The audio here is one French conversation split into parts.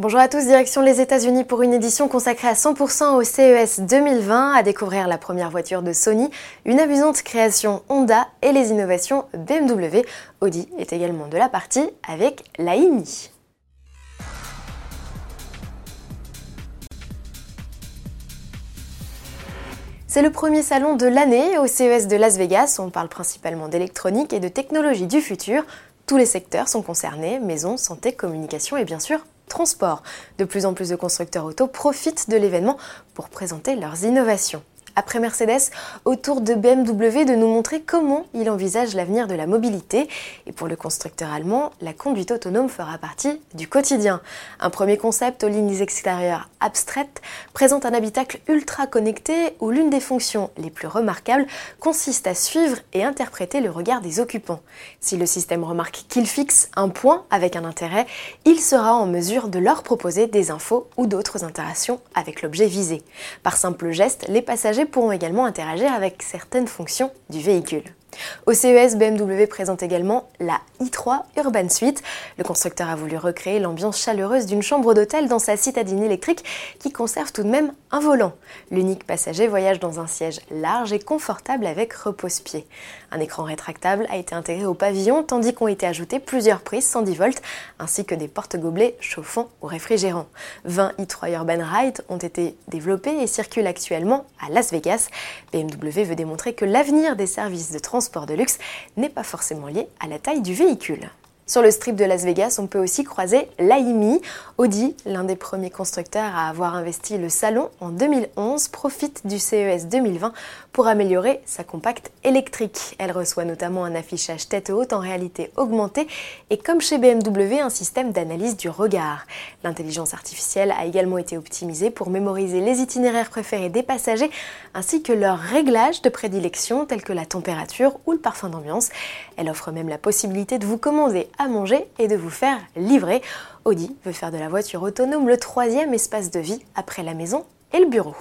Bonjour à tous, direction les États-Unis pour une édition consacrée à 100% au CES 2020, à découvrir la première voiture de Sony, une amusante création Honda et les innovations BMW. Audi est également de la partie avec la IMI. C'est le premier salon de l'année au CES de Las Vegas. On parle principalement d'électronique et de technologie du futur. Tous les secteurs sont concernés, maison, santé, communication et bien sûr transport. De plus en plus de constructeurs auto profitent de l'événement pour présenter leurs innovations après Mercedes, autour de BMW de nous montrer comment il envisage l'avenir de la mobilité. Et pour le constructeur allemand, la conduite autonome fera partie du quotidien. Un premier concept aux lignes extérieures abstraites présente un habitacle ultra connecté où l'une des fonctions les plus remarquables consiste à suivre et interpréter le regard des occupants. Si le système remarque qu'il fixe un point avec un intérêt, il sera en mesure de leur proposer des infos ou d'autres interactions avec l'objet visé. Par simple geste, les passagers pourront également interagir avec certaines fonctions du véhicule. Au CES, BMW présente également la i3 Urban Suite. Le constructeur a voulu recréer l'ambiance chaleureuse d'une chambre d'hôtel dans sa citadine électrique qui conserve tout de même un volant. L'unique passager voyage dans un siège large et confortable avec repose-pied. Un écran rétractable a été intégré au pavillon tandis qu'ont été ajoutées plusieurs prises 110 volts ainsi que des porte-gobelets chauffants ou réfrigérants. 20 i3 Urban Ride ont été développés et circulent actuellement à Las Vegas. BMW veut démontrer que l'avenir des services de transport transport de luxe n'est pas forcément lié à la taille du véhicule. Sur le strip de Las Vegas, on peut aussi croiser l'AIMI. Audi, l'un des premiers constructeurs à avoir investi le salon en 2011, profite du CES 2020 pour améliorer sa compacte électrique. Elle reçoit notamment un affichage tête haute en réalité augmentée et comme chez BMW, un système d'analyse du regard. L'intelligence artificielle a également été optimisée pour mémoriser les itinéraires préférés des passagers ainsi que leurs réglages de prédilection tels que la température ou le parfum d'ambiance. Elle offre même la possibilité de vous commander à manger et de vous faire livrer. Audi veut faire de la voiture autonome le troisième espace de vie après la maison et le bureau.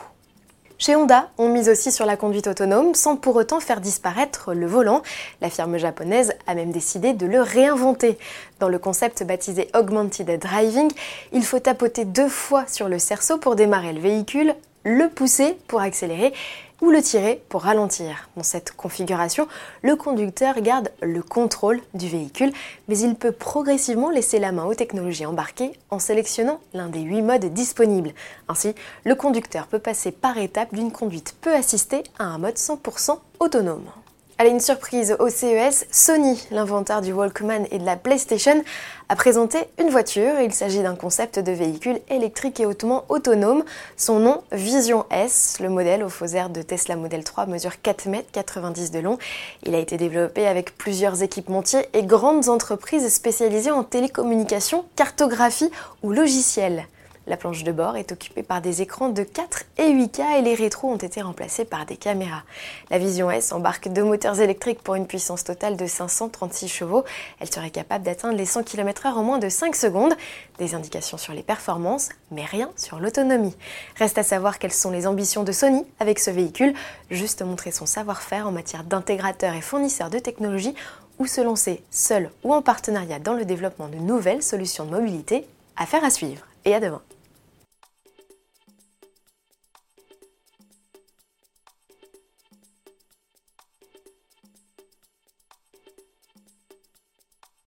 Chez Honda, on mise aussi sur la conduite autonome sans pour autant faire disparaître le volant. La firme japonaise a même décidé de le réinventer. Dans le concept baptisé Augmented Driving, il faut tapoter deux fois sur le cerceau pour démarrer le véhicule, le pousser pour accélérer ou le tirer pour ralentir. Dans cette configuration, le conducteur garde le contrôle du véhicule, mais il peut progressivement laisser la main aux technologies embarquées en sélectionnant l'un des huit modes disponibles. Ainsi, le conducteur peut passer par étapes d'une conduite peu assistée à un mode 100% autonome. Allez, une surprise au CES, Sony, l'inventeur du Walkman et de la PlayStation, a présenté une voiture. Il s'agit d'un concept de véhicule électrique et hautement autonome. Son nom, Vision S. Le modèle au faux de Tesla Model 3 mesure 4 mètres 90 de long. Il a été développé avec plusieurs équipementiers et grandes entreprises spécialisées en télécommunications, cartographie ou logiciels. La planche de bord est occupée par des écrans de 4 et 8K et les rétros ont été remplacés par des caméras. La Vision S embarque deux moteurs électriques pour une puissance totale de 536 chevaux. Elle serait capable d'atteindre les 100 km/h en moins de 5 secondes. Des indications sur les performances, mais rien sur l'autonomie. Reste à savoir quelles sont les ambitions de Sony avec ce véhicule, juste montrer son savoir-faire en matière d'intégrateur et fournisseur de technologie ou se lancer seul ou en partenariat dans le développement de nouvelles solutions de mobilité. Affaire à suivre et à demain.